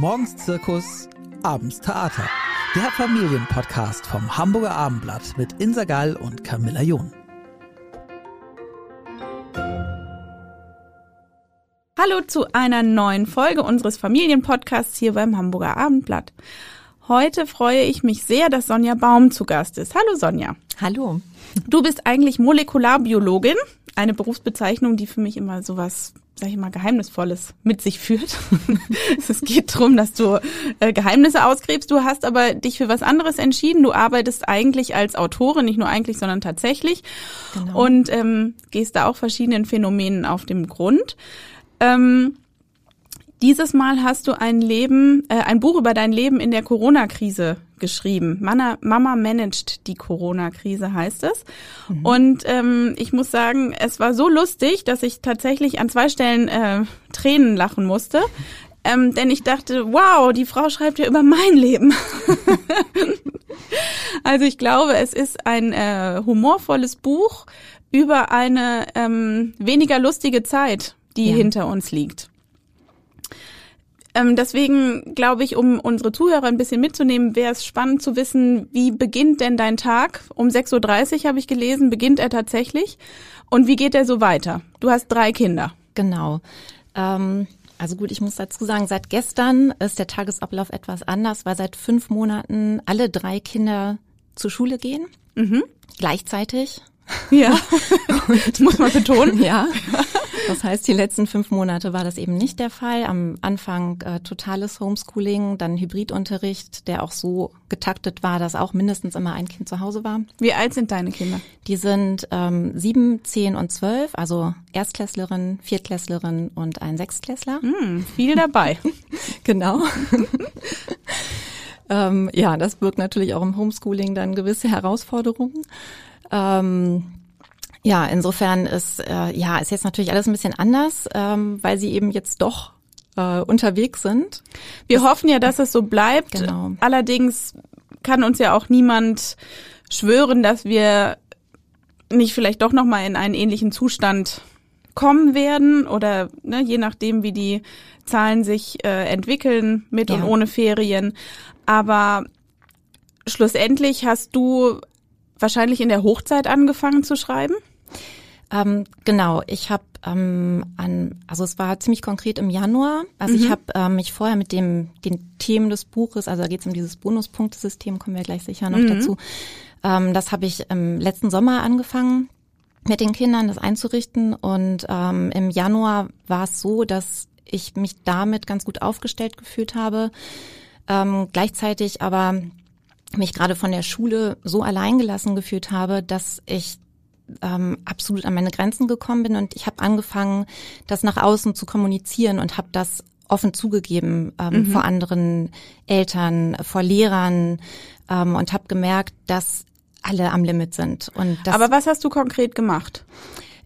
Morgens Zirkus, abends Theater. Der Familienpodcast vom Hamburger Abendblatt mit Insa Gall und Camilla John. Hallo zu einer neuen Folge unseres Familienpodcasts hier beim Hamburger Abendblatt. Heute freue ich mich sehr, dass Sonja Baum zu Gast ist. Hallo Sonja. Hallo. Du bist eigentlich Molekularbiologin, eine Berufsbezeichnung, die für mich immer sowas, sag ich mal, Geheimnisvolles mit sich führt. es geht darum, dass du äh, Geheimnisse ausgräbst. Du hast aber dich für was anderes entschieden. Du arbeitest eigentlich als Autorin, nicht nur eigentlich, sondern tatsächlich. Genau. Und ähm, gehst da auch verschiedenen Phänomenen auf den Grund. Ähm, dieses Mal hast du ein Leben, äh, ein Buch über dein Leben in der Corona-Krise geschrieben. Mama, Mama managt die Corona-Krise heißt es. Mhm. Und ähm, ich muss sagen, es war so lustig, dass ich tatsächlich an zwei Stellen äh, Tränen lachen musste. Ähm, denn ich dachte, wow, die Frau schreibt ja über mein Leben. also ich glaube, es ist ein äh, humorvolles Buch über eine ähm, weniger lustige Zeit, die ja. hinter uns liegt. Ähm, deswegen glaube ich, um unsere Zuhörer ein bisschen mitzunehmen, wäre es spannend zu wissen, wie beginnt denn dein Tag? Um 6.30 Uhr habe ich gelesen, beginnt er tatsächlich. Und wie geht er so weiter? Du hast drei Kinder. Genau. Ähm also gut, ich muss dazu sagen, seit gestern ist der Tagesablauf etwas anders, weil seit fünf Monaten alle drei Kinder zur Schule gehen. Mhm. Gleichzeitig. Ja, das muss man betonen. Ja. Das heißt, die letzten fünf Monate war das eben nicht der Fall. Am Anfang äh, totales Homeschooling, dann Hybridunterricht, der auch so getaktet war, dass auch mindestens immer ein Kind zu Hause war. Wie alt sind deine Kinder? Die sind ähm, sieben, zehn und zwölf, also Erstklässlerin, Viertklässlerin und ein Sechstklässler. Hm, viel dabei. genau. ähm, ja, das birgt natürlich auch im Homeschooling dann gewisse Herausforderungen. Ähm, ja, insofern ist äh, ja ist jetzt natürlich alles ein bisschen anders, ähm, weil sie eben jetzt doch äh, unterwegs sind. Wir das, hoffen ja, dass es so bleibt. Genau. Allerdings kann uns ja auch niemand schwören, dass wir nicht vielleicht doch noch mal in einen ähnlichen Zustand kommen werden oder ne, je nachdem, wie die Zahlen sich äh, entwickeln mit ja. und ohne Ferien. Aber schlussendlich hast du wahrscheinlich in der Hochzeit angefangen zu schreiben? Ähm, genau, ich habe ähm, an, also es war ziemlich konkret im Januar. Also mhm. ich habe ähm, mich vorher mit dem den Themen des Buches, also da geht es um dieses Bonuspunktesystem, kommen wir gleich sicher noch mhm. dazu. Ähm, das habe ich im letzten Sommer angefangen mit den Kindern, das einzurichten. Und ähm, im Januar war es so, dass ich mich damit ganz gut aufgestellt gefühlt habe. Ähm, gleichzeitig aber mich gerade von der Schule so alleingelassen gefühlt habe, dass ich ähm, absolut an meine Grenzen gekommen bin und ich habe angefangen, das nach außen zu kommunizieren und habe das offen zugegeben ähm, mhm. vor anderen Eltern, vor Lehrern ähm, und habe gemerkt, dass alle am Limit sind. Und das, Aber was hast du konkret gemacht?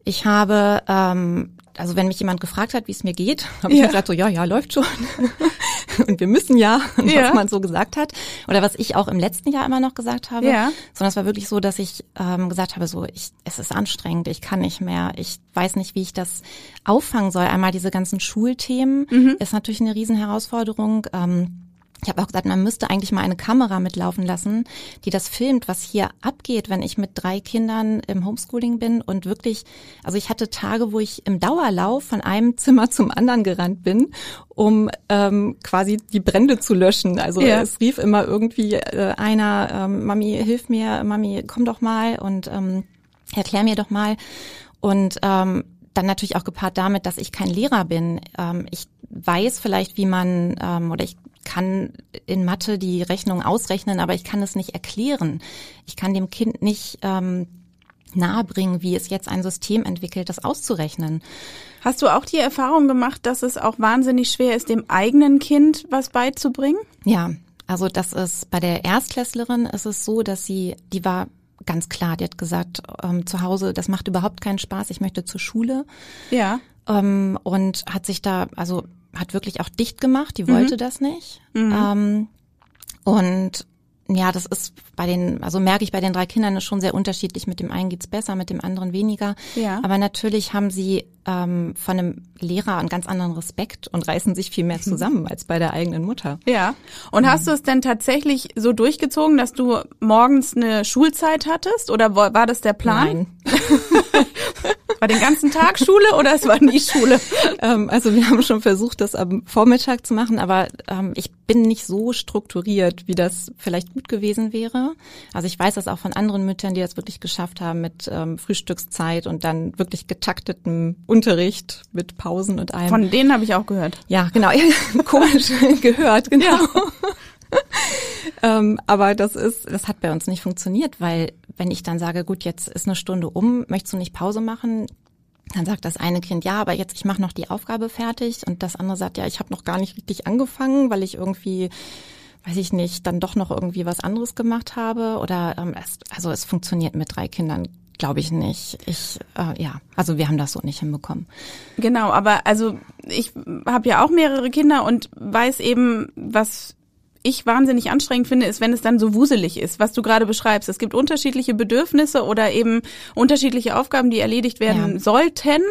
Ich habe ähm, also wenn mich jemand gefragt hat, wie es mir geht, habe ich ja. gesagt so, ja, ja, läuft schon. und wir müssen ja, ja, was man so gesagt hat. Oder was ich auch im letzten Jahr immer noch gesagt habe. Ja. Sondern es war wirklich so, dass ich ähm, gesagt habe, so, ich, es ist anstrengend, ich kann nicht mehr, ich weiß nicht, wie ich das auffangen soll. Einmal diese ganzen Schulthemen mhm. ist natürlich eine Riesenherausforderung. Ähm, ich habe auch gesagt, man müsste eigentlich mal eine Kamera mitlaufen lassen, die das filmt, was hier abgeht, wenn ich mit drei Kindern im Homeschooling bin und wirklich, also ich hatte Tage, wo ich im Dauerlauf von einem Zimmer zum anderen gerannt bin, um ähm, quasi die Brände zu löschen. Also ja. es rief immer irgendwie äh, einer, ähm, Mami, hilf mir, Mami, komm doch mal und ähm, erklär mir doch mal. Und ähm, dann natürlich auch gepaart damit, dass ich kein Lehrer bin. Ähm, ich weiß vielleicht, wie man ähm, oder ich kann in Mathe die Rechnung ausrechnen, aber ich kann es nicht erklären. Ich kann dem Kind nicht ähm, nahebringen, wie es jetzt ein System entwickelt, das auszurechnen. Hast du auch die Erfahrung gemacht, dass es auch wahnsinnig schwer ist, dem eigenen Kind was beizubringen? Ja, also das ist bei der Erstklässlerin ist es so, dass sie, die war ganz klar, die hat gesagt, ähm, zu Hause, das macht überhaupt keinen Spaß, ich möchte zur Schule. Ja. Ähm, und hat sich da, also hat wirklich auch dicht gemacht, die wollte mhm. das nicht. Mhm. Ähm, und ja, das ist bei den, also merke ich bei den drei Kindern ist schon sehr unterschiedlich. Mit dem einen geht's besser, mit dem anderen weniger. Ja. Aber natürlich haben sie ähm, von einem Lehrer einen ganz anderen Respekt und reißen sich viel mehr zusammen als bei der eigenen Mutter. Ja. Und hast du es denn tatsächlich so durchgezogen, dass du morgens eine Schulzeit hattest? Oder war das der Plan? Nein. war den ganzen Tag Schule oder es war nie Schule? ähm, also wir haben schon versucht, das am Vormittag zu machen, aber ähm, ich bin nicht so strukturiert, wie das vielleicht gut gewesen wäre. Also ich weiß das auch von anderen Müttern, die das wirklich geschafft haben mit ähm, Frühstückszeit und dann wirklich getaktetem Unterricht mit Pausen und allem. Von denen habe ich auch gehört. Ja, genau. Komisch gehört, genau. Ja. ähm, aber das ist, das hat bei uns nicht funktioniert, weil wenn ich dann sage, gut, jetzt ist eine Stunde um, möchtest du nicht Pause machen? Dann sagt das eine Kind, ja, aber jetzt ich mache noch die Aufgabe fertig und das andere sagt, ja, ich habe noch gar nicht richtig angefangen, weil ich irgendwie weiß ich nicht, dann doch noch irgendwie was anderes gemacht habe oder ähm, es, also es funktioniert mit drei Kindern glaube ich nicht. Ich äh, ja, also wir haben das so nicht hinbekommen. Genau, aber also ich habe ja auch mehrere Kinder und weiß eben, was ich wahnsinnig anstrengend finde, ist, wenn es dann so wuselig ist, was du gerade beschreibst. Es gibt unterschiedliche Bedürfnisse oder eben unterschiedliche Aufgaben, die erledigt werden ja. sollten.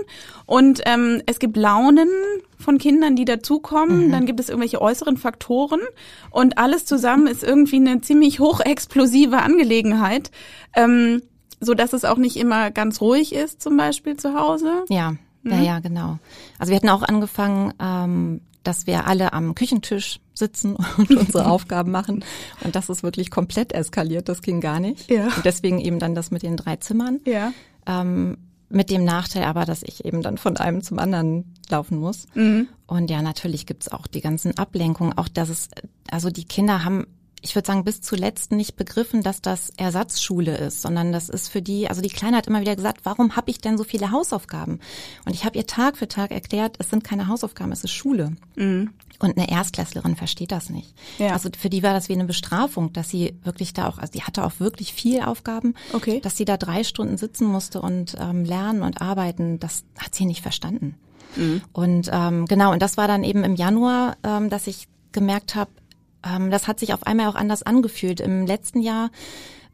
Und ähm, es gibt Launen von Kindern, die dazukommen. Mhm. Dann gibt es irgendwelche äußeren Faktoren. Und alles zusammen ist irgendwie eine ziemlich hochexplosive Angelegenheit. Ähm, so dass es auch nicht immer ganz ruhig ist, zum Beispiel zu Hause. Ja, ja, mhm. ja, genau. Also wir hatten auch angefangen, ähm, dass wir alle am Küchentisch sitzen und unsere Aufgaben machen. Und das ist wirklich komplett eskaliert. Das ging gar nicht. Ja. Und deswegen eben dann das mit den drei Zimmern. Ja. Ähm, mit dem Nachteil aber, dass ich eben dann von einem zum anderen laufen muss. Mhm. Und ja, natürlich gibt's auch die ganzen Ablenkungen. Auch dass es, also die Kinder haben ich würde sagen, bis zuletzt nicht begriffen, dass das Ersatzschule ist, sondern das ist für die, also die Kleine hat immer wieder gesagt, warum habe ich denn so viele Hausaufgaben? Und ich habe ihr Tag für Tag erklärt, es sind keine Hausaufgaben, es ist Schule. Mhm. Und eine Erstklässlerin versteht das nicht. Ja. Also für die war das wie eine Bestrafung, dass sie wirklich da auch, also die hatte auch wirklich viel Aufgaben, okay. dass sie da drei Stunden sitzen musste und ähm, lernen und arbeiten, das hat sie nicht verstanden. Mhm. Und ähm, genau, und das war dann eben im Januar, ähm, dass ich gemerkt habe, ähm, das hat sich auf einmal auch anders angefühlt. Im letzten Jahr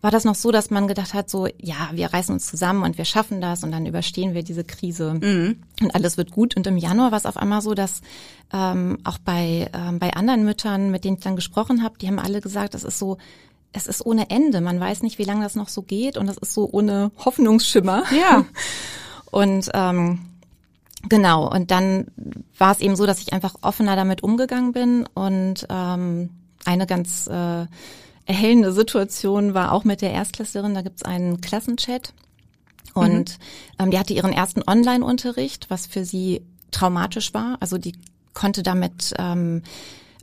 war das noch so, dass man gedacht hat, so, ja, wir reißen uns zusammen und wir schaffen das und dann überstehen wir diese Krise mhm. und alles wird gut. Und im Januar war es auf einmal so, dass ähm, auch bei, ähm, bei anderen Müttern, mit denen ich dann gesprochen habe, die haben alle gesagt, es ist so, es ist ohne Ende. Man weiß nicht, wie lange das noch so geht und es ist so ohne Hoffnungsschimmer. Ja. und ähm, Genau, und dann war es eben so, dass ich einfach offener damit umgegangen bin und ähm, eine ganz äh, erhellende Situation war auch mit der Erstklässlerin, da gibt's einen Klassenchat und mhm. ähm, die hatte ihren ersten Online-Unterricht, was für sie traumatisch war. Also die konnte damit ähm,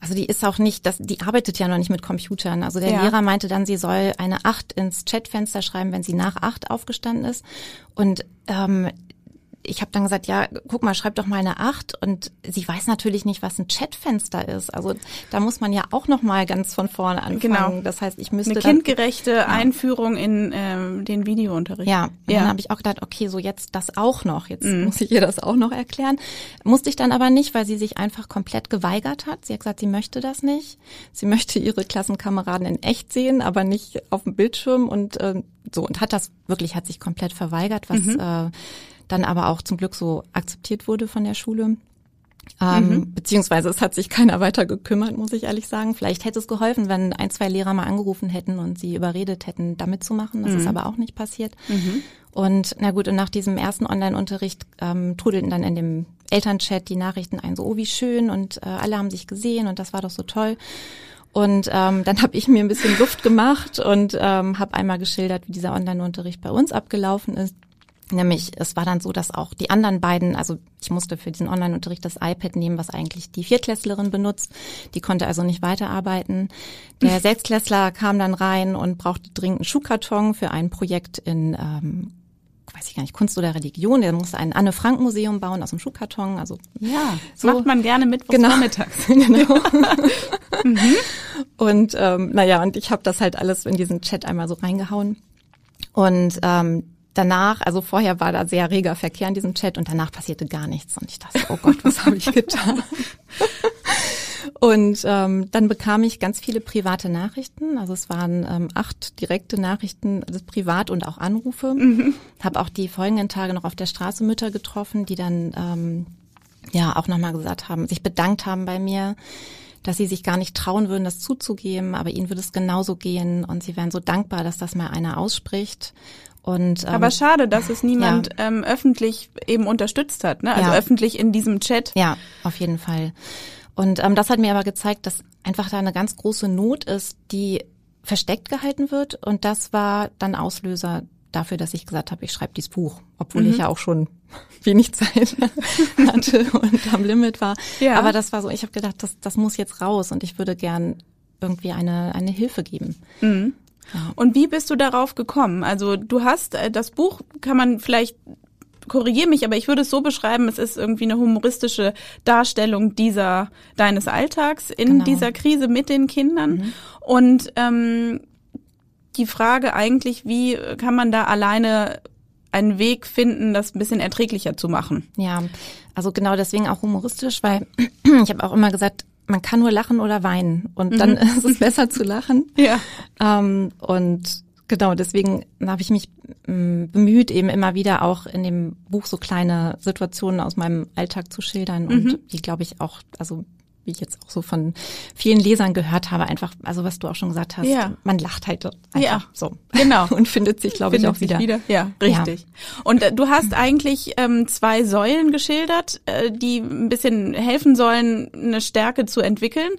also die ist auch nicht, das, die arbeitet ja noch nicht mit Computern. Also der ja. Lehrer meinte dann, sie soll eine Acht ins Chatfenster schreiben, wenn sie nach acht aufgestanden ist. Und ähm, ich habe dann gesagt, ja, guck mal, schreib doch mal eine Acht. Und sie weiß natürlich nicht, was ein Chatfenster ist. Also da muss man ja auch noch mal ganz von vorne anfangen. Genau. Das heißt, ich müsste eine kindgerechte dann, ja. Einführung in ähm, den Videounterricht. Ja, ja. dann habe ich auch gedacht, okay, so jetzt das auch noch. Jetzt mhm. muss ich ihr das auch noch erklären. Musste ich dann aber nicht, weil sie sich einfach komplett geweigert hat. Sie hat gesagt, sie möchte das nicht. Sie möchte ihre Klassenkameraden in echt sehen, aber nicht auf dem Bildschirm und äh, so und hat das wirklich hat sich komplett verweigert, was mhm. äh, dann aber auch zum Glück so akzeptiert wurde von der Schule. Ähm, mhm. Beziehungsweise es hat sich keiner weiter gekümmert, muss ich ehrlich sagen. Vielleicht hätte es geholfen, wenn ein, zwei Lehrer mal angerufen hätten und sie überredet hätten, damit zu machen. Das mhm. ist aber auch nicht passiert. Mhm. Und na gut, und nach diesem ersten Online-Unterricht ähm, trudelten dann in dem Elternchat die Nachrichten ein, so, oh, wie schön und äh, alle haben sich gesehen und das war doch so toll. Und ähm, dann habe ich mir ein bisschen Luft gemacht und ähm, habe einmal geschildert, wie dieser Online-Unterricht bei uns abgelaufen ist. Nämlich, es war dann so, dass auch die anderen beiden, also ich musste für diesen Online-Unterricht das iPad nehmen, was eigentlich die Viertklässlerin benutzt. Die konnte also nicht weiterarbeiten. Der Sechstklässler kam dann rein und brauchte dringend einen Schuhkarton für ein Projekt in, ähm, weiß ich gar nicht, Kunst oder Religion. Der musste ein Anne-Frank-Museum bauen aus dem Schuhkarton. Also ja, so macht man gerne mit genau. vormittags. genau. mhm. Und ähm, naja, und ich habe das halt alles in diesen Chat einmal so reingehauen. Und ähm, danach, also vorher war da sehr reger Verkehr in diesem Chat und danach passierte gar nichts. Und ich dachte, oh Gott, was habe ich getan? Und ähm, dann bekam ich ganz viele private Nachrichten. Also es waren ähm, acht direkte Nachrichten, das privat und auch Anrufe. Mhm. Habe auch die folgenden Tage noch auf der Straße Mütter getroffen, die dann ähm, ja auch nochmal gesagt haben, sich bedankt haben bei mir, dass sie sich gar nicht trauen würden, das zuzugeben, aber ihnen würde es genauso gehen und sie wären so dankbar, dass das mal einer ausspricht. Und, ähm, Aber schade, dass es niemand ja. ähm, öffentlich eben unterstützt hat, ne? Also ja. öffentlich in diesem Chat. Ja, auf jeden Fall. Und ähm, das hat mir aber gezeigt, dass einfach da eine ganz große Not ist, die versteckt gehalten wird. Und das war dann Auslöser dafür, dass ich gesagt habe, ich schreibe dieses Buch, obwohl mhm. ich ja auch schon wenig Zeit hatte und am Limit war. Ja. Aber das war so, ich habe gedacht, das, das muss jetzt raus und ich würde gern irgendwie eine, eine Hilfe geben. Mhm. Ja. Und wie bist du darauf gekommen? Also du hast äh, das Buch, kann man vielleicht korrigiere mich, aber ich würde es so beschreiben, es ist irgendwie eine humoristische Darstellung dieser deines Alltags in genau. dieser Krise mit den Kindern. Mhm. Und ähm, die Frage eigentlich, wie kann man da alleine einen Weg finden, das ein bisschen erträglicher zu machen? Ja, also genau deswegen auch humoristisch, weil ich habe auch immer gesagt, man kann nur lachen oder weinen und mhm. dann ist es besser zu lachen. Ja. Ähm, und genau, deswegen habe ich mich ähm, bemüht, eben immer wieder auch in dem Buch so kleine Situationen aus meinem Alltag zu schildern und mhm. die, glaube ich, auch, also wie ich jetzt auch so von vielen Lesern gehört habe, einfach, also was du auch schon gesagt hast, ja. man lacht halt einfach ja. so. Genau. Und findet sich, glaube ich, auch wieder. wieder. Ja, richtig. Ja. Und äh, du hast eigentlich ähm, zwei Säulen geschildert, äh, die ein bisschen helfen sollen, eine Stärke zu entwickeln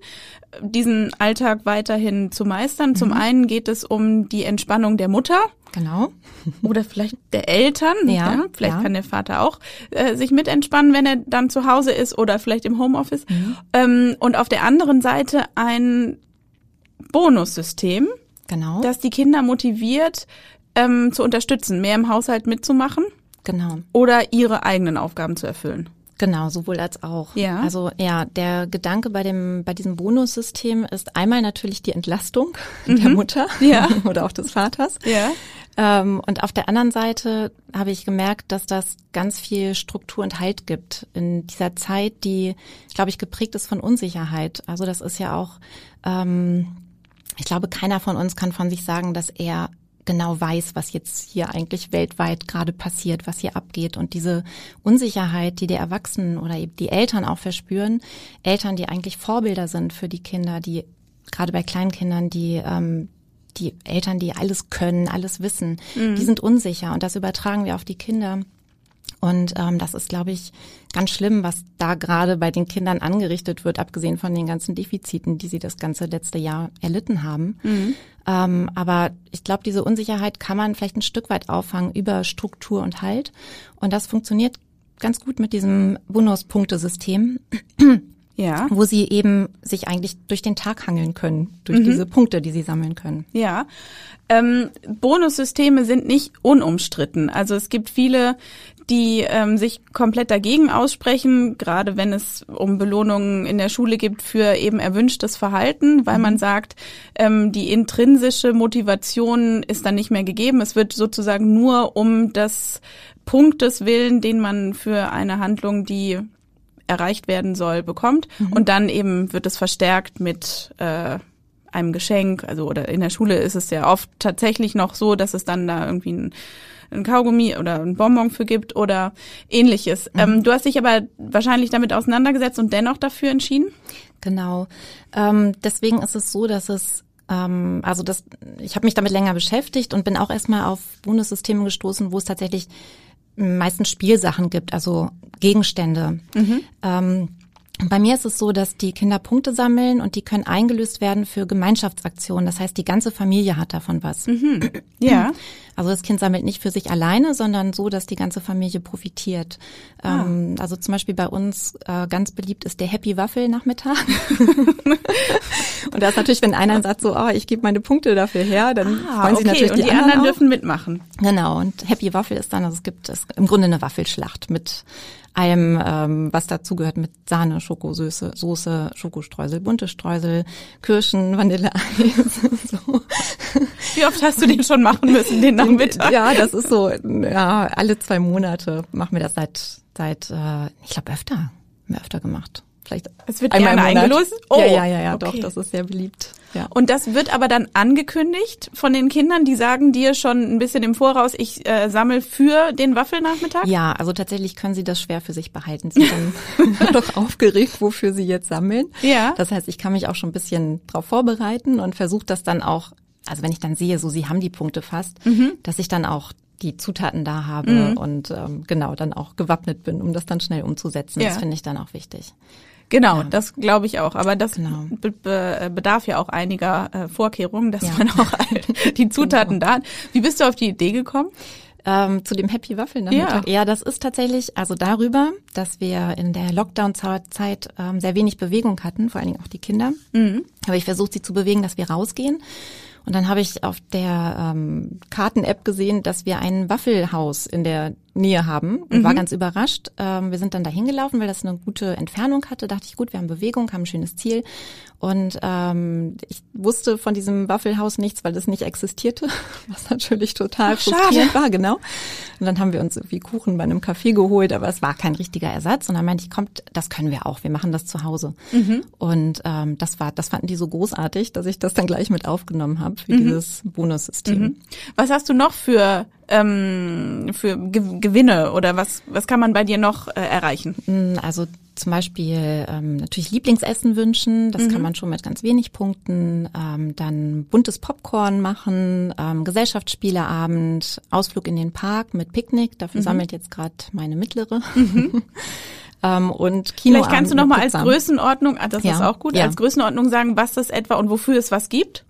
diesen Alltag weiterhin zu meistern. Mhm. Zum einen geht es um die Entspannung der Mutter. Genau. Oder vielleicht der Eltern. Ja. ja vielleicht ja. kann der Vater auch äh, sich mit entspannen, wenn er dann zu Hause ist oder vielleicht im Homeoffice. Mhm. Ähm, und auf der anderen Seite ein Bonussystem. Genau. Das die Kinder motiviert, ähm, zu unterstützen, mehr im Haushalt mitzumachen. Genau. Oder ihre eigenen Aufgaben zu erfüllen. Genau, sowohl als auch. Ja. Also ja, der Gedanke bei dem bei diesem Bonussystem ist einmal natürlich die Entlastung mhm. der Mutter ja. oder auch des Vaters. Ja. Ähm, und auf der anderen Seite habe ich gemerkt, dass das ganz viel Struktur und Halt gibt in dieser Zeit, die, glaube ich, geprägt ist von Unsicherheit. Also das ist ja auch, ähm, ich glaube, keiner von uns kann von sich sagen, dass er genau weiß, was jetzt hier eigentlich weltweit gerade passiert, was hier abgeht. Und diese Unsicherheit, die die Erwachsenen oder eben die Eltern auch verspüren, Eltern, die eigentlich Vorbilder sind für die Kinder, die gerade bei Kleinkindern, die ähm, die Eltern, die alles können, alles wissen, mhm. die sind unsicher und das übertragen wir auf die Kinder. Und ähm, das ist, glaube ich, ganz schlimm, was da gerade bei den Kindern angerichtet wird, abgesehen von den ganzen Defiziten, die sie das ganze letzte Jahr erlitten haben. Mhm. Ähm, aber ich glaube, diese Unsicherheit kann man vielleicht ein Stück weit auffangen über Struktur und Halt. Und das funktioniert ganz gut mit diesem Bonuspunktesystem. Ja. Wo sie eben sich eigentlich durch den Tag hangeln können, durch mhm. diese Punkte, die sie sammeln können. Ja. Ähm, Bonussysteme sind nicht unumstritten. Also es gibt viele, die ähm, sich komplett dagegen aussprechen, gerade wenn es um Belohnungen in der Schule gibt für eben erwünschtes Verhalten, weil man mhm. sagt, ähm, die intrinsische Motivation ist dann nicht mehr gegeben. Es wird sozusagen nur um das Punktes willen, den man für eine Handlung, die erreicht werden soll, bekommt. Mhm. Und dann eben wird es verstärkt mit äh, einem Geschenk. Also oder in der Schule ist es ja oft tatsächlich noch so, dass es dann da irgendwie ein ein Kaugummi oder ein Bonbon für gibt oder ähnliches. Mhm. Ähm, du hast dich aber wahrscheinlich damit auseinandergesetzt und dennoch dafür entschieden? Genau. Ähm, deswegen ist es so, dass es ähm, also das, ich habe mich damit länger beschäftigt und bin auch erstmal auf Bundessysteme gestoßen, wo es tatsächlich meistens Spielsachen gibt, also Gegenstände. Mhm. Ähm, bei mir ist es so, dass die Kinder Punkte sammeln und die können eingelöst werden für Gemeinschaftsaktionen. Das heißt, die ganze Familie hat davon was. Mhm. Ja. Also das Kind sammelt nicht für sich alleine, sondern so, dass die ganze Familie profitiert. Ah. Ähm, also zum Beispiel bei uns äh, ganz beliebt ist der Happy Waffel Nachmittag. und da ist natürlich, wenn einer sagt so, oh, ich gebe meine Punkte dafür her, dann ah, freuen sich okay. natürlich und die, die anderen, anderen dürfen mitmachen. Genau. Und Happy Waffel ist dann, also es gibt es im Grunde eine Waffelschlacht mit allem, ähm, was dazugehört mit Sahne, Schokosöße, Soße, Schokostreusel, bunte Streusel, Kirschen, Vanilleeis. so. Wie oft hast du den schon machen müssen, den Nachmittag? Ja, das ist so, ja, alle zwei Monate machen wir das seit, seit äh, ich glaube öfter, wir öfter gemacht. vielleicht es wird einmal gerne eingelöst. Oh, ja, ja, ja, ja okay. doch, das ist sehr beliebt. Ja. Und das wird aber dann angekündigt von den Kindern, die sagen dir schon ein bisschen im Voraus, ich äh, sammle für den Waffelnachmittag? Ja, also tatsächlich können sie das schwer für sich behalten. Sie sind doch aufgeregt, wofür sie jetzt sammeln. Ja. Das heißt, ich kann mich auch schon ein bisschen drauf vorbereiten und versuche das dann auch also wenn ich dann sehe, so sie haben die Punkte fast, mhm. dass ich dann auch die Zutaten da habe mhm. und ähm, genau dann auch gewappnet bin, um das dann schnell umzusetzen. Ja. Das finde ich dann auch wichtig. Genau, ja. das glaube ich auch. Aber das genau. be be bedarf ja auch einiger äh, Vorkehrungen, dass ja. man auch die Zutaten genau. da hat. Wie bist du auf die Idee gekommen? Ähm, zu dem Happy Waffel Nachmittag. Ja. ja, das ist tatsächlich also darüber, dass wir in der Lockdown-Zeit ähm, sehr wenig Bewegung hatten, vor allen Dingen auch die Kinder. Mhm. Habe ich versucht, sie zu bewegen, dass wir rausgehen. Und dann habe ich auf der ähm, Karten-App gesehen, dass wir ein Waffelhaus in der Nähe haben und mhm. war ganz überrascht. Ähm, wir sind dann dahin gelaufen, weil das eine gute Entfernung hatte. Dachte ich, gut, wir haben Bewegung, haben ein schönes Ziel. Und ähm, ich wusste von diesem Waffelhaus nichts, weil das nicht existierte, was natürlich total frustrierend schade. war, genau. Und dann haben wir uns irgendwie Kuchen bei einem Café geholt, aber es war kein richtiger Ersatz. Und dann meinte ich, kommt, das können wir auch, wir machen das zu Hause. Mhm. Und ähm, das war, das fanden die so großartig, dass ich das dann gleich mit aufgenommen habe für mhm. dieses Bonussystem. Mhm. Was hast du noch für ähm, für Ge Gewinne oder was, was kann man bei dir noch äh, erreichen? Mm, also zum Beispiel ähm, natürlich Lieblingsessen wünschen, das mhm. kann man schon mit ganz wenig Punkten. Ähm, dann buntes Popcorn machen, ähm, Gesellschaftsspieleabend, Ausflug in den Park mit Picknick, dafür mhm. sammelt jetzt gerade meine mittlere. Mhm. ähm, und Kino. Vielleicht kannst du noch mal als Größenordnung, ah, das ja. ist auch gut, ja. als Größenordnung sagen, was das etwa und wofür es was gibt?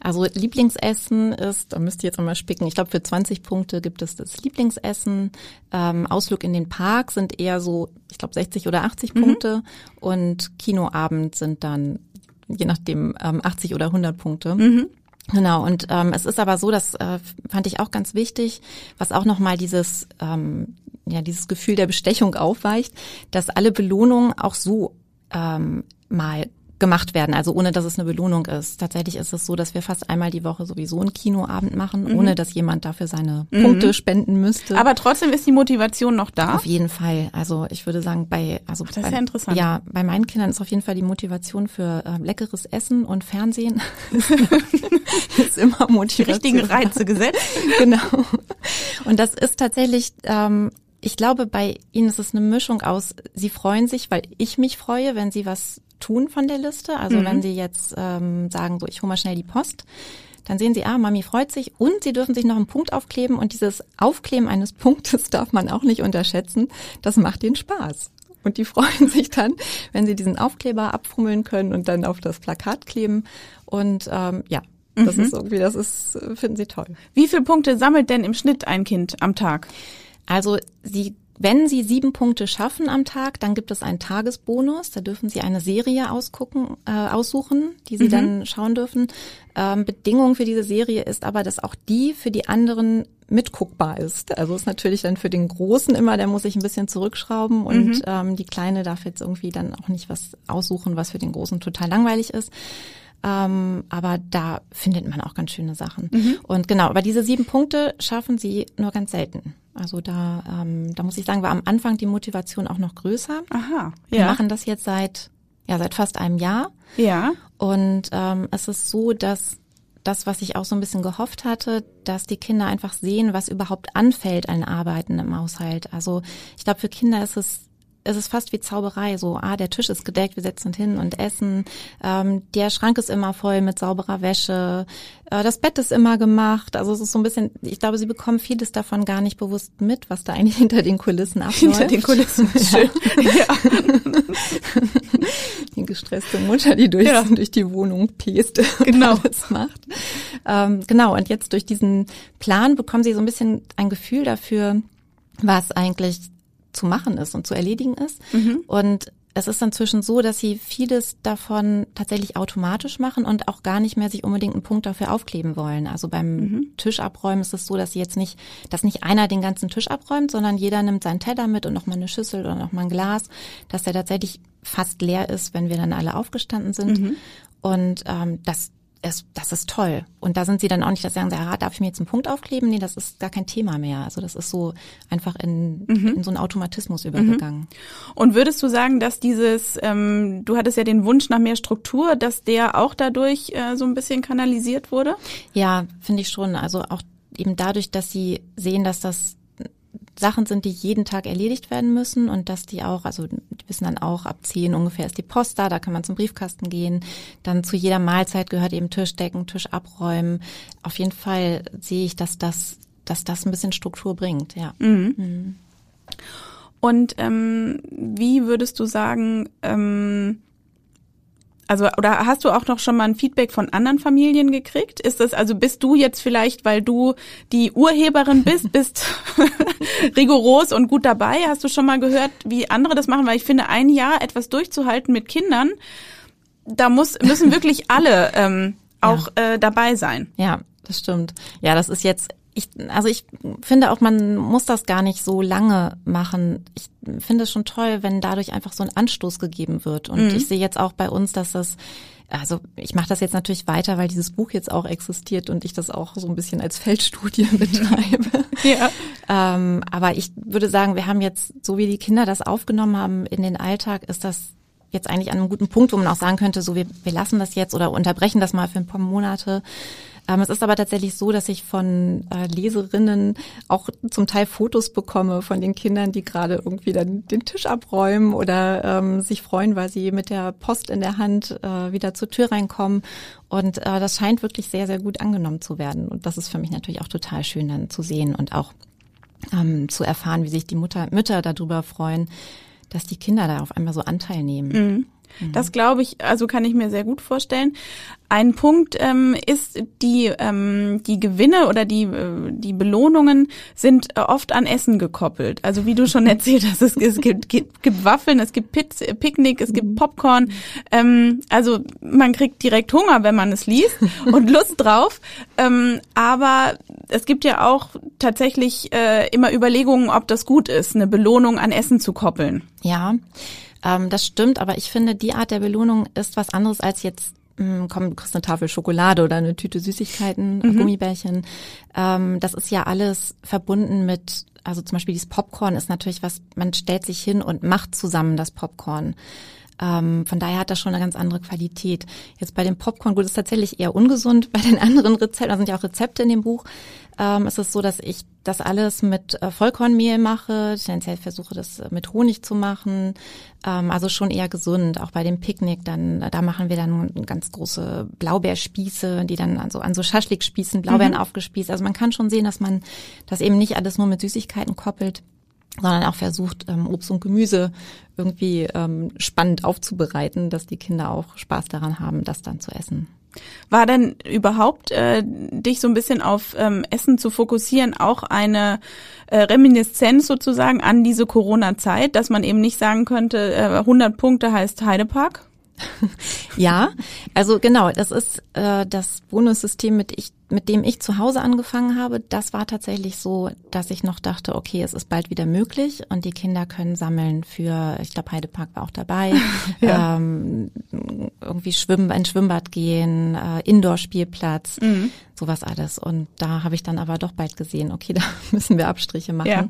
Also Lieblingsessen ist, da müsst ihr jetzt einmal spicken, ich glaube für 20 Punkte gibt es das Lieblingsessen. Ähm, Ausflug in den Park sind eher so, ich glaube 60 oder 80 mhm. Punkte und Kinoabend sind dann je nachdem ähm, 80 oder 100 Punkte. Mhm. Genau, und ähm, es ist aber so, das äh, fand ich auch ganz wichtig, was auch nochmal dieses ähm, ja dieses Gefühl der Bestechung aufweicht, dass alle Belohnungen auch so ähm, mal gemacht werden, also ohne dass es eine Belohnung ist. Tatsächlich ist es so, dass wir fast einmal die Woche sowieso einen Kinoabend machen, mhm. ohne dass jemand dafür seine mhm. Punkte spenden müsste. Aber trotzdem ist die Motivation noch da? Auf jeden Fall. Also ich würde sagen, bei also Ach, das bei, ja interessant. Ja, bei meinen Kindern ist auf jeden Fall die Motivation für äh, leckeres Essen und Fernsehen ist immer Motivation. Die richtigen Reize gesetzt. genau. Und das ist tatsächlich ähm, ich glaube, bei Ihnen ist es eine Mischung aus, Sie freuen sich, weil ich mich freue, wenn Sie was tun von der Liste. Also mhm. wenn Sie jetzt ähm, sagen, so ich hole mal schnell die Post, dann sehen Sie, ah, Mami freut sich und Sie dürfen sich noch einen Punkt aufkleben und dieses Aufkleben eines Punktes darf man auch nicht unterschätzen. Das macht ihnen Spaß. Und die freuen sich dann, wenn sie diesen Aufkleber abfummeln können und dann auf das Plakat kleben. Und ähm, ja, das mhm. ist irgendwie, das ist, finden sie toll. Wie viele Punkte sammelt denn im Schnitt ein Kind am Tag? Also sie wenn Sie sieben Punkte schaffen am Tag, dann gibt es einen Tagesbonus. Da dürfen Sie eine Serie ausgucken, äh, aussuchen, die Sie mhm. dann schauen dürfen. Ähm, Bedingung für diese Serie ist aber, dass auch die für die anderen mitguckbar ist. Also ist natürlich dann für den Großen immer, der muss sich ein bisschen zurückschrauben und mhm. ähm, die Kleine darf jetzt irgendwie dann auch nicht was aussuchen, was für den Großen total langweilig ist. Ähm, aber da findet man auch ganz schöne Sachen. Mhm. Und genau, aber diese sieben Punkte schaffen sie nur ganz selten. Also da, ähm, da muss ich sagen, war am Anfang die Motivation auch noch größer. Aha. Ja. Wir machen das jetzt seit ja seit fast einem Jahr. Ja. Und ähm, es ist so, dass das, was ich auch so ein bisschen gehofft hatte, dass die Kinder einfach sehen, was überhaupt anfällt an Arbeiten im Haushalt. Also ich glaube, für Kinder ist es es ist fast wie Zauberei. So, ah, der Tisch ist gedeckt, wir setzen uns hin und essen. Ähm, der Schrank ist immer voll mit sauberer Wäsche. Äh, das Bett ist immer gemacht. Also es ist so ein bisschen, ich glaube, sie bekommen vieles davon gar nicht bewusst mit, was da eigentlich hinter den Kulissen abläuft. Hinter den Kulissen, schön. Ja. die gestresste Mutter, die durch, ja. durch die Wohnung pest genau. alles macht. Ähm, genau, und jetzt durch diesen Plan bekommen sie so ein bisschen ein Gefühl dafür, was eigentlich zu machen ist und zu erledigen ist. Mhm. Und es ist inzwischen so, dass sie vieles davon tatsächlich automatisch machen und auch gar nicht mehr sich unbedingt einen Punkt dafür aufkleben wollen. Also beim mhm. Tisch abräumen ist es so, dass sie jetzt nicht, dass nicht einer den ganzen Tisch abräumt, sondern jeder nimmt seinen Teller mit und nochmal eine Schüssel oder nochmal ein Glas, dass der tatsächlich fast leer ist, wenn wir dann alle aufgestanden sind. Mhm. Und ähm, das es, das ist toll. Und da sind sie dann auch nicht, dass sie sagen, ja, darf ich mir jetzt einen Punkt aufkleben? Nee, das ist gar kein Thema mehr. Also das ist so einfach in, mhm. in so einen Automatismus übergegangen. Mhm. Und würdest du sagen, dass dieses, ähm, du hattest ja den Wunsch nach mehr Struktur, dass der auch dadurch äh, so ein bisschen kanalisiert wurde? Ja, finde ich schon. Also auch eben dadurch, dass sie sehen, dass das Sachen sind, die jeden Tag erledigt werden müssen und dass die auch, also die wissen dann auch, ab zehn ungefähr ist die Post da, da kann man zum Briefkasten gehen. Dann zu jeder Mahlzeit gehört eben Tisch decken, Tisch abräumen. Auf jeden Fall sehe ich, dass das, dass das ein bisschen Struktur bringt, ja. Mhm. Mhm. Und ähm, wie würdest du sagen, ähm, also, oder hast du auch noch schon mal ein Feedback von anderen Familien gekriegt? Ist das, also bist du jetzt vielleicht, weil du die Urheberin bist, bist rigoros und gut dabei? Hast du schon mal gehört, wie andere das machen? Weil ich finde, ein Jahr etwas durchzuhalten mit Kindern, da muss, müssen wirklich alle ähm, auch ja. äh, dabei sein. Ja, das stimmt. Ja, das ist jetzt ich, also ich finde auch, man muss das gar nicht so lange machen. Ich finde es schon toll, wenn dadurch einfach so ein Anstoß gegeben wird. Und mhm. ich sehe jetzt auch bei uns, dass das also ich mache das jetzt natürlich weiter, weil dieses Buch jetzt auch existiert und ich das auch so ein bisschen als Feldstudie betreibe. ja. Ähm, aber ich würde sagen, wir haben jetzt, so wie die Kinder das aufgenommen haben in den Alltag, ist das jetzt eigentlich an einem guten Punkt, wo man auch sagen könnte, so wir, wir lassen das jetzt oder unterbrechen das mal für ein paar Monate. Ähm, es ist aber tatsächlich so, dass ich von äh, Leserinnen auch zum Teil Fotos bekomme von den Kindern, die gerade irgendwie dann den Tisch abräumen oder ähm, sich freuen, weil sie mit der Post in der Hand äh, wieder zur Tür reinkommen. Und äh, das scheint wirklich sehr, sehr gut angenommen zu werden. Und das ist für mich natürlich auch total schön dann zu sehen und auch ähm, zu erfahren, wie sich die Mutter, Mütter darüber freuen, dass die Kinder da auf einmal so Anteil nehmen. Mhm. Das mhm. glaube ich, also kann ich mir sehr gut vorstellen. Ein Punkt ähm, ist, die, ähm, die Gewinne oder die, äh, die Belohnungen sind äh, oft an Essen gekoppelt. Also wie du schon erzählt hast, es, es gibt, gibt, gibt Waffeln, es gibt Piz, Picknick, es gibt mhm. Popcorn. Ähm, also man kriegt direkt Hunger, wenn man es liest und Lust drauf. Ähm, aber es gibt ja auch tatsächlich äh, immer Überlegungen, ob das gut ist, eine Belohnung an Essen zu koppeln. Ja. Ähm, das stimmt, aber ich finde, die Art der Belohnung ist was anderes als jetzt hm, komm, du kriegst eine Tafel Schokolade oder eine Tüte Süßigkeiten, mhm. Gummibärchen. Ähm, das ist ja alles verbunden mit, also zum Beispiel dieses Popcorn ist natürlich was, man stellt sich hin und macht zusammen das Popcorn. Ähm, von daher hat das schon eine ganz andere Qualität. Jetzt bei dem Popcorn, gut, ist tatsächlich eher ungesund. Bei den anderen Rezepten, da sind ja auch Rezepte in dem Buch, ähm, ist es so, dass ich das alles mit äh, Vollkornmehl mache. Tendenziell versuche das äh, mit Honig zu machen. Ähm, also schon eher gesund. Auch bei dem Picknick, dann da machen wir dann ganz große Blaubeerspieße, die dann an so, an so Schaschlikspießen, Blaubeeren mhm. aufgespießt. Also man kann schon sehen, dass man das eben nicht alles nur mit Süßigkeiten koppelt sondern auch versucht, ähm, Obst und Gemüse irgendwie ähm, spannend aufzubereiten, dass die Kinder auch Spaß daran haben, das dann zu essen. War denn überhaupt äh, dich so ein bisschen auf ähm, Essen zu fokussieren auch eine äh, Reminiszenz sozusagen an diese Corona-Zeit, dass man eben nicht sagen könnte, äh, 100 Punkte heißt Heidepark? ja, also genau, das ist äh, das Bonussystem, mit, ich, mit dem ich zu Hause angefangen habe. Das war tatsächlich so, dass ich noch dachte, okay, es ist bald wieder möglich und die Kinder können sammeln für, ich glaube, Heidepark war auch dabei, ja. ähm, irgendwie schwimmen, ein Schwimmbad gehen, äh, Indoor-Spielplatz. Mhm sowas alles. Und da habe ich dann aber doch bald gesehen, okay, da müssen wir Abstriche machen. Ja.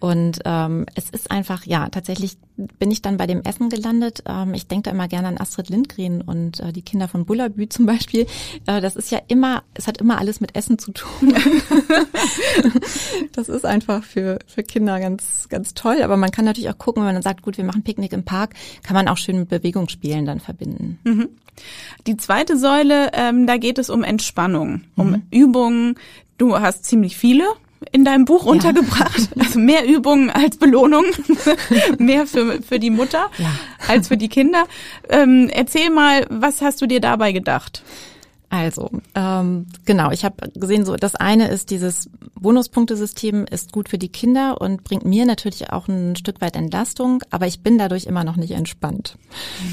Und ähm, es ist einfach, ja, tatsächlich bin ich dann bei dem Essen gelandet. Ähm, ich denke da immer gerne an Astrid Lindgren und äh, die Kinder von Bullabü zum Beispiel. Äh, das ist ja immer, es hat immer alles mit Essen zu tun. das ist einfach für, für Kinder ganz, ganz toll. Aber man kann natürlich auch gucken, wenn man dann sagt, gut, wir machen Picknick im Park, kann man auch schön mit Bewegungsspielen dann verbinden. Mhm. Die zweite Säule, ähm, da geht es um Entspannung, um mhm. Übungen. Du hast ziemlich viele in deinem Buch untergebracht. Ja. Also mehr Übungen als Belohnung, mehr für, für die Mutter ja. als für die Kinder. Ähm, erzähl mal, was hast du dir dabei gedacht? Also, ähm, genau, ich habe gesehen, so das eine ist, dieses Bonuspunktesystem ist gut für die Kinder und bringt mir natürlich auch ein Stück weit Entlastung, aber ich bin dadurch immer noch nicht entspannt.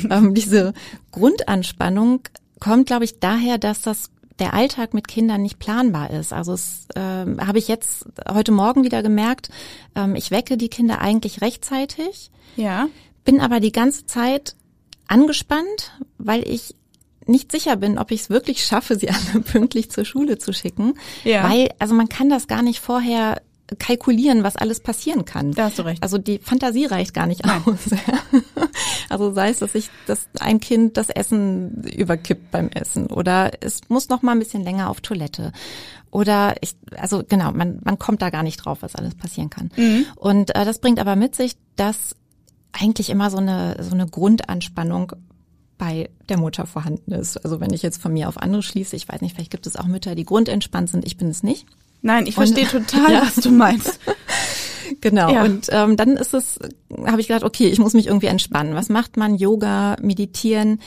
ähm, diese Grundanspannung kommt, glaube ich, daher, dass das der Alltag mit Kindern nicht planbar ist. Also es äh, habe ich jetzt heute Morgen wieder gemerkt, ähm, ich wecke die Kinder eigentlich rechtzeitig, ja. bin aber die ganze Zeit angespannt, weil ich nicht sicher bin, ob ich es wirklich schaffe, sie alle pünktlich zur Schule zu schicken. Ja. Weil, also man kann das gar nicht vorher kalkulieren, was alles passieren kann. Da hast du recht. Also die Fantasie reicht gar nicht Nein. aus. also sei es, dass sich dass ein Kind das Essen überkippt beim Essen oder es muss noch mal ein bisschen länger auf Toilette oder ich, also genau, man, man kommt da gar nicht drauf, was alles passieren kann. Mhm. Und äh, das bringt aber mit sich, dass eigentlich immer so eine so eine Grundanspannung bei der Mutter vorhanden ist. Also wenn ich jetzt von mir auf andere schließe, ich weiß nicht, vielleicht gibt es auch Mütter, die grundentspannt sind, ich bin es nicht. Nein, ich verstehe total, ja. was du meinst. Genau. Ja. Und ähm, dann ist es, habe ich gedacht, okay, ich muss mich irgendwie entspannen. Was macht man? Yoga, meditieren.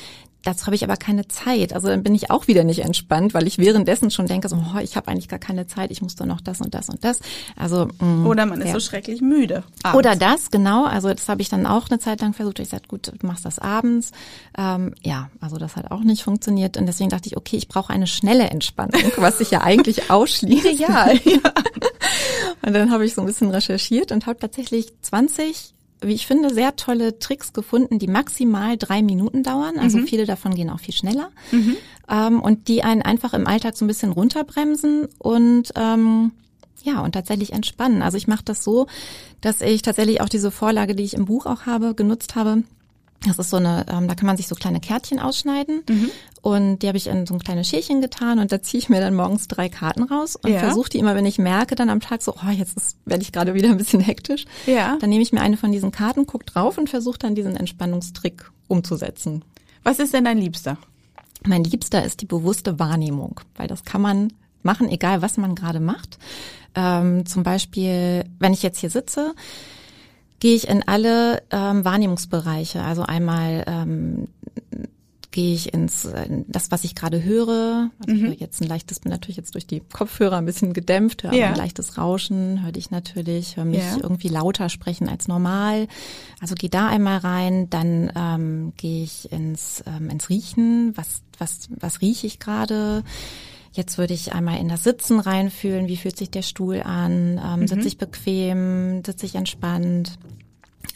Dazu habe ich aber keine Zeit. Also dann bin ich auch wieder nicht entspannt, weil ich währenddessen schon denke, so, oh, ich habe eigentlich gar keine Zeit, ich muss doch noch das und das und das. Also mh, mm, oder man ist ja. so schrecklich müde. Abends. Oder das, genau. Also das habe ich dann auch eine Zeit lang versucht. Ich sagte, gut, du machst das abends. Ähm, ja, also das hat auch nicht funktioniert. Und deswegen dachte ich, okay, ich brauche eine schnelle Entspannung, was sich ja eigentlich ausschließt. ja, ja. Und dann habe ich so ein bisschen recherchiert und habe tatsächlich 20 wie ich finde, sehr tolle Tricks gefunden, die maximal drei Minuten dauern. Also mhm. viele davon gehen auch viel schneller. Mhm. Ähm, und die einen einfach im Alltag so ein bisschen runterbremsen und ähm, ja, und tatsächlich entspannen. Also ich mache das so, dass ich tatsächlich auch diese Vorlage, die ich im Buch auch habe, genutzt habe, das ist so eine, ähm, da kann man sich so kleine Kärtchen ausschneiden mhm. und die habe ich in so ein kleines Schälchen getan und da ziehe ich mir dann morgens drei Karten raus und ja. versuche die immer, wenn ich merke, dann am Tag so, oh, jetzt werde ich gerade wieder ein bisschen hektisch. Ja. Dann nehme ich mir eine von diesen Karten, guck drauf und versuche dann diesen Entspannungstrick umzusetzen. Was ist denn dein Liebster? Mein Liebster ist die bewusste Wahrnehmung, weil das kann man machen, egal was man gerade macht. Ähm, zum Beispiel, wenn ich jetzt hier sitze, gehe ich in alle ähm, Wahrnehmungsbereiche. Also einmal ähm, gehe ich ins das, was ich gerade höre. Also mhm. jetzt ein leichtes, bin natürlich jetzt durch die Kopfhörer ein bisschen gedämpft, höre ja. ein leichtes Rauschen, höre dich natürlich, höre mich ja. irgendwie lauter sprechen als normal. Also gehe da einmal rein, dann ähm, gehe ich ins ähm, ins Riechen. Was was was rieche ich gerade? Jetzt würde ich einmal in das Sitzen reinfühlen. Wie fühlt sich der Stuhl an? Ähm, mhm. Sitze ich bequem? Sitze ich entspannt?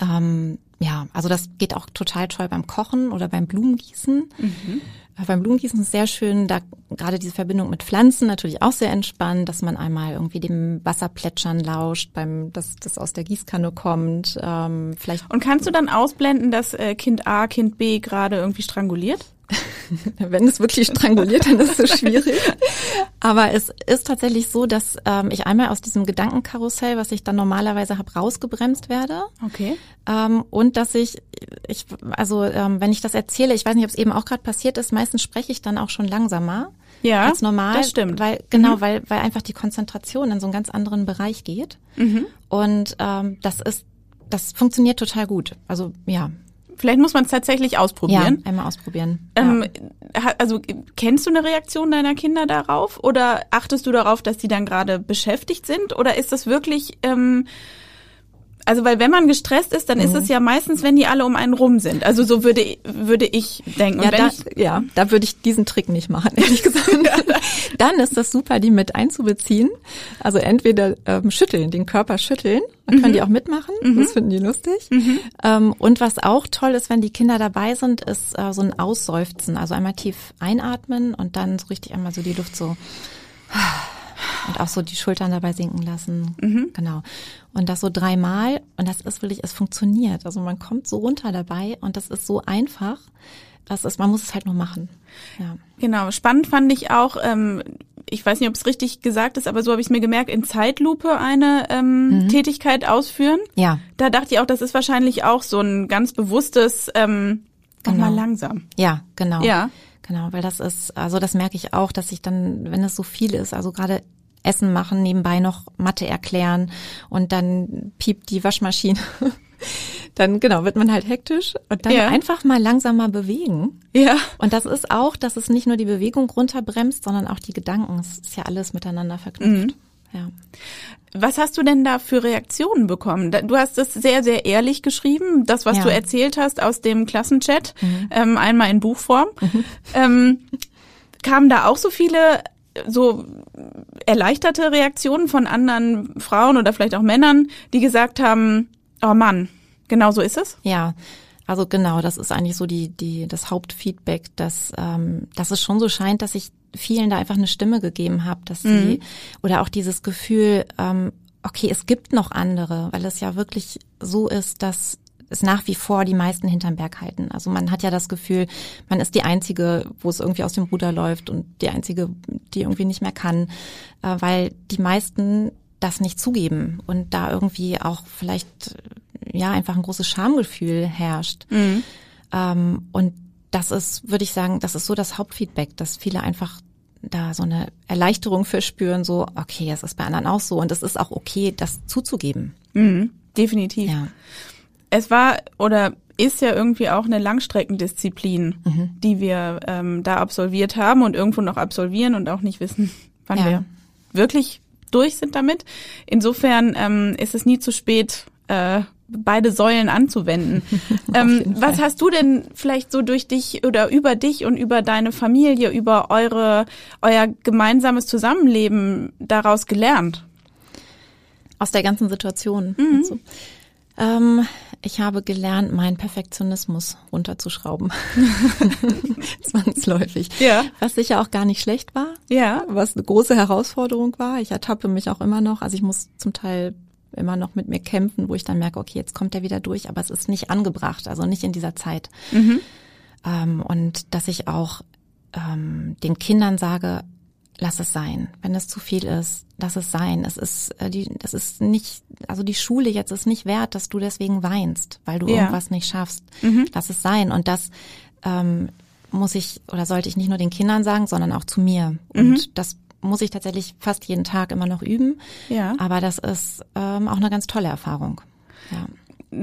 Ähm, ja, also das geht auch total toll beim Kochen oder beim Blumengießen. Mhm. Äh, beim Blumengießen ist sehr schön, da gerade diese Verbindung mit Pflanzen natürlich auch sehr entspannt, dass man einmal irgendwie dem Wasserplätschern lauscht, beim das das aus der Gießkanne kommt. Ähm, vielleicht und kannst du dann ausblenden, dass äh, Kind A Kind B gerade irgendwie stranguliert? Wenn es wirklich stranguliert, dann ist es schwierig. Aber es ist tatsächlich so, dass ähm, ich einmal aus diesem Gedankenkarussell, was ich dann normalerweise habe, rausgebremst werde. Okay. Ähm, und dass ich, ich also ähm, wenn ich das erzähle, ich weiß nicht, ob es eben auch gerade passiert ist, meistens spreche ich dann auch schon langsamer. Ja, als normal. Das stimmt. Weil, genau, mhm. weil, weil einfach die Konzentration in so einen ganz anderen Bereich geht. Mhm. Und ähm, das ist, das funktioniert total gut. Also ja, Vielleicht muss man es tatsächlich ausprobieren. Ja, einmal ausprobieren. Ähm, ja. Also kennst du eine Reaktion deiner Kinder darauf oder achtest du darauf, dass die dann gerade beschäftigt sind oder ist das wirklich ähm, also weil wenn man gestresst ist, dann mhm. ist es ja meistens, wenn die alle um einen rum sind. Also so würde würde ich denken. Ja, da, ich, ja, da würde ich diesen Trick nicht machen, ehrlich gesagt. dann ist das super, die mit einzubeziehen. Also entweder ähm, schütteln, den Körper schütteln, dann können mhm. die auch mitmachen. Mhm. Das finden die lustig. Mhm. Ähm, und was auch toll ist, wenn die Kinder dabei sind, ist äh, so ein Ausseufzen. Also einmal tief einatmen und dann so richtig einmal so die Luft so und auch so die Schultern dabei sinken lassen. Mhm. Genau. Und das so dreimal. Und das ist wirklich, es funktioniert. Also man kommt so runter dabei und das ist so einfach. Das ist, man muss es halt nur machen. Ja. Genau. Spannend fand ich auch, ähm, ich weiß nicht, ob es richtig gesagt ist, aber so habe ich es mir gemerkt, in Zeitlupe eine ähm, mhm. Tätigkeit ausführen. Ja. Da dachte ich auch, das ist wahrscheinlich auch so ein ganz bewusstes, ähm, genau. mal langsam. Ja, genau. Ja. Genau, weil das ist, also das merke ich auch, dass ich dann, wenn es so viel ist, also gerade Essen machen, nebenbei noch Mathe erklären und dann piept die Waschmaschine. dann genau wird man halt hektisch und dann ja. einfach mal langsamer bewegen. Ja. Und das ist auch, dass es nicht nur die Bewegung runterbremst, sondern auch die Gedanken. Es ist ja alles miteinander verknüpft. Mhm. Ja. Was hast du denn da für Reaktionen bekommen? Du hast es sehr, sehr ehrlich geschrieben, das, was ja. du erzählt hast aus dem Klassenchat, mhm. ähm, einmal in Buchform. Mhm. Ähm, kamen da auch so viele so erleichterte Reaktionen von anderen Frauen oder vielleicht auch Männern, die gesagt haben, oh Mann, genau so ist es? Ja. Also genau, das ist eigentlich so die, die, das Hauptfeedback, dass, ähm, dass es schon so scheint, dass ich vielen da einfach eine Stimme gegeben habe, dass sie, mhm. oder auch dieses Gefühl, ähm, okay, es gibt noch andere, weil es ja wirklich so ist, dass es nach wie vor die meisten hinterm Berg halten. Also man hat ja das Gefühl, man ist die Einzige, wo es irgendwie aus dem Ruder läuft und die Einzige, die irgendwie nicht mehr kann, äh, weil die meisten das nicht zugeben und da irgendwie auch vielleicht ja einfach ein großes Schamgefühl herrscht. Mhm. Ähm, und das ist, würde ich sagen, das ist so das Hauptfeedback, dass viele einfach da so eine Erleichterung verspüren, so, okay, es ist bei anderen auch so und es ist auch okay, das zuzugeben. Mhm, definitiv. Ja. Es war oder ist ja irgendwie auch eine Langstreckendisziplin, mhm. die wir ähm, da absolviert haben und irgendwo noch absolvieren und auch nicht wissen, wann ja. wir wirklich durch sind damit. Insofern ähm, ist es nie zu spät, äh, beide Säulen anzuwenden. ähm, was hast du denn vielleicht so durch dich oder über dich und über deine Familie, über eure, euer gemeinsames Zusammenleben daraus gelernt? Aus der ganzen Situation. Mhm. Also, ähm, ich habe gelernt, meinen Perfektionismus runterzuschrauben. Zwangsläufig. Ja. Was sicher auch gar nicht schlecht war. Ja. Was eine große Herausforderung war. Ich ertappe mich auch immer noch. Also ich muss zum Teil immer noch mit mir kämpfen, wo ich dann merke, okay, jetzt kommt er wieder durch, aber es ist nicht angebracht, also nicht in dieser Zeit. Mhm. Ähm, und dass ich auch ähm, den Kindern sage, lass es sein. Wenn es zu viel ist, lass es sein. Es ist äh, die, das ist nicht, also die Schule jetzt ist nicht wert, dass du deswegen weinst, weil du ja. irgendwas nicht schaffst. Mhm. Lass es sein. Und das ähm, muss ich oder sollte ich nicht nur den Kindern sagen, sondern auch zu mir. Und mhm. das muss ich tatsächlich fast jeden Tag immer noch üben. Ja. Aber das ist ähm, auch eine ganz tolle Erfahrung. Ja.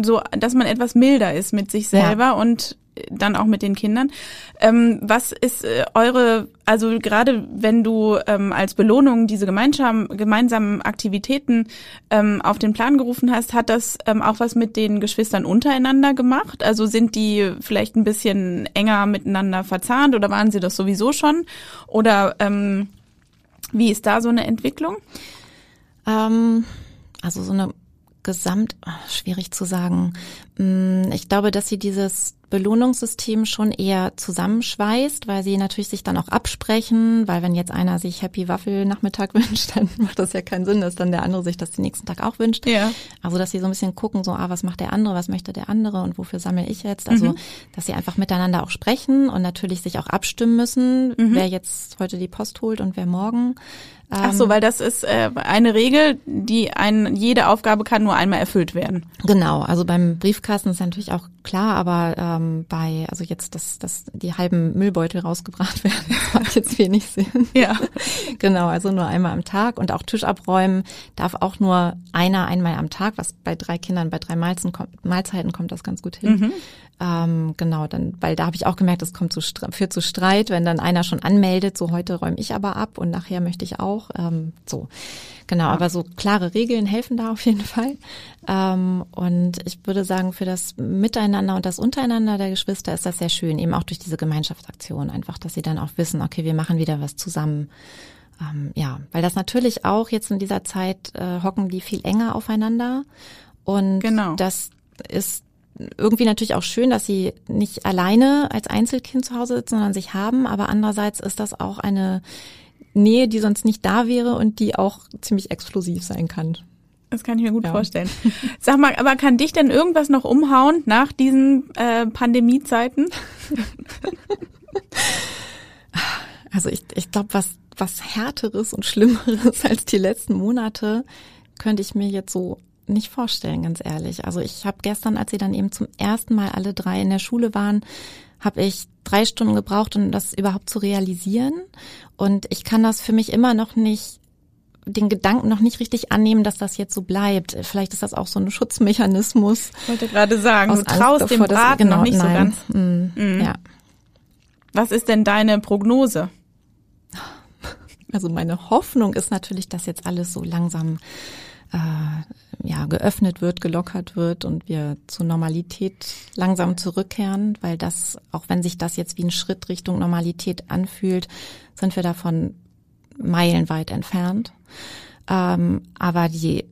So, dass man etwas milder ist mit sich selber ja. und dann auch mit den Kindern. Ähm, was ist äh, eure, also gerade wenn du ähm, als Belohnung diese gemeinsam, gemeinsamen Aktivitäten ähm, auf den Plan gerufen hast, hat das ähm, auch was mit den Geschwistern untereinander gemacht? Also sind die vielleicht ein bisschen enger miteinander verzahnt oder waren sie das sowieso schon? Oder ähm, wie ist da so eine Entwicklung? Ähm, also so eine Gesamt, schwierig zu sagen. Mm, ich glaube, dass sie dieses Belohnungssystem schon eher zusammenschweißt, weil sie natürlich sich dann auch absprechen, weil wenn jetzt einer sich Happy Waffel Nachmittag wünscht, dann macht das ja keinen Sinn, dass dann der andere sich das den nächsten Tag auch wünscht. Ja. Also, dass sie so ein bisschen gucken, so, ah, was macht der andere, was möchte der andere und wofür sammle ich jetzt? Also, mhm. dass sie einfach miteinander auch sprechen und natürlich sich auch abstimmen müssen, mhm. wer jetzt heute die Post holt und wer morgen. Ach so, ähm, weil das ist äh, eine Regel, die ein, jede Aufgabe kann nur einmal erfüllt werden. Genau, also beim Briefkasten ist natürlich auch klar, aber ähm, bei, also jetzt, dass, dass die halben Müllbeutel rausgebracht werden, das macht jetzt wenig Sinn. Ja. genau, also nur einmal am Tag und auch Tisch abräumen darf auch nur einer einmal am Tag, was bei drei Kindern, bei drei Mahlzeiten kommt, Mahlzeiten kommt das ganz gut hin. Mhm. Ähm, genau, dann, weil da habe ich auch gemerkt, es kommt zu, führt zu Streit, wenn dann einer schon anmeldet, so heute räume ich aber ab und nachher möchte ich auch. Ähm, so, genau, ja. aber so klare Regeln helfen da auf jeden Fall. Ähm, und ich würde sagen, für das Miteinander und das Untereinander der Geschwister ist das sehr schön, eben auch durch diese Gemeinschaftsaktion einfach, dass sie dann auch wissen, okay, wir machen wieder was zusammen. Ähm, ja, weil das natürlich auch jetzt in dieser Zeit äh, hocken die viel enger aufeinander und genau. das ist irgendwie natürlich auch schön, dass sie nicht alleine als Einzelkind zu Hause sitzen, sondern sich haben. Aber andererseits ist das auch eine Nähe, die sonst nicht da wäre und die auch ziemlich explosiv sein kann. Das kann ich mir gut ja. vorstellen. Sag mal, aber kann dich denn irgendwas noch umhauen nach diesen äh, Pandemiezeiten? Also ich, ich glaube, was, was härteres und schlimmeres als die letzten Monate könnte ich mir jetzt so nicht vorstellen, ganz ehrlich. Also ich habe gestern, als sie dann eben zum ersten Mal alle drei in der Schule waren, habe ich drei Stunden gebraucht, um das überhaupt zu realisieren. Und ich kann das für mich immer noch nicht den Gedanken noch nicht richtig annehmen, dass das jetzt so bleibt. Vielleicht ist das auch so ein Schutzmechanismus. Ich wollte gerade sagen, du traust Angst dem Braten genau, noch nicht nein. so ganz. Mm, mhm. Ja. Was ist denn deine Prognose? Also meine Hoffnung ist natürlich, dass jetzt alles so langsam äh, ja, geöffnet wird, gelockert wird und wir zur Normalität langsam zurückkehren, weil das, auch wenn sich das jetzt wie ein Schritt Richtung Normalität anfühlt, sind wir davon meilenweit entfernt. Ähm, aber die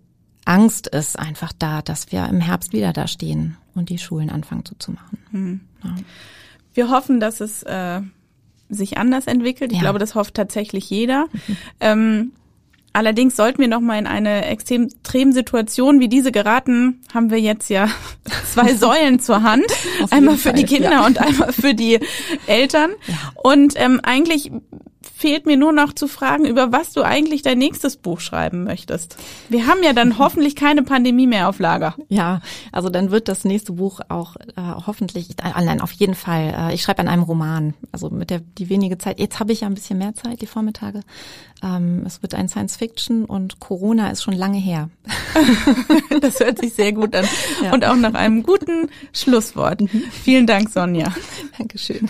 Angst ist einfach da, dass wir im Herbst wieder da stehen und die Schulen anfangen zuzumachen. Mhm. Ja. Wir hoffen, dass es äh, sich anders entwickelt. Ich ja. glaube, das hofft tatsächlich jeder. Mhm. Ähm, allerdings sollten wir noch mal in eine extrem Situation wie diese geraten, haben wir jetzt ja zwei Säulen zur Hand. einmal für Fall, die Kinder ja. und einmal für die Eltern. Ja. Und ähm, eigentlich fehlt mir nur noch zu fragen, über was du eigentlich dein nächstes Buch schreiben möchtest. Wir haben ja dann hoffentlich keine Pandemie mehr auf Lager. Ja, also dann wird das nächste Buch auch äh, hoffentlich, äh, nein, auf jeden Fall. Äh, ich schreibe an einem Roman. Also mit der die wenige Zeit. Jetzt habe ich ja ein bisschen mehr Zeit, die Vormittage. Ähm, es wird ein Science Fiction und Corona ist schon lange her. das hört sich sehr gut an. Ja. Und auch nach einem guten Schlusswort. Mhm. Vielen Dank, Sonja. Dankeschön.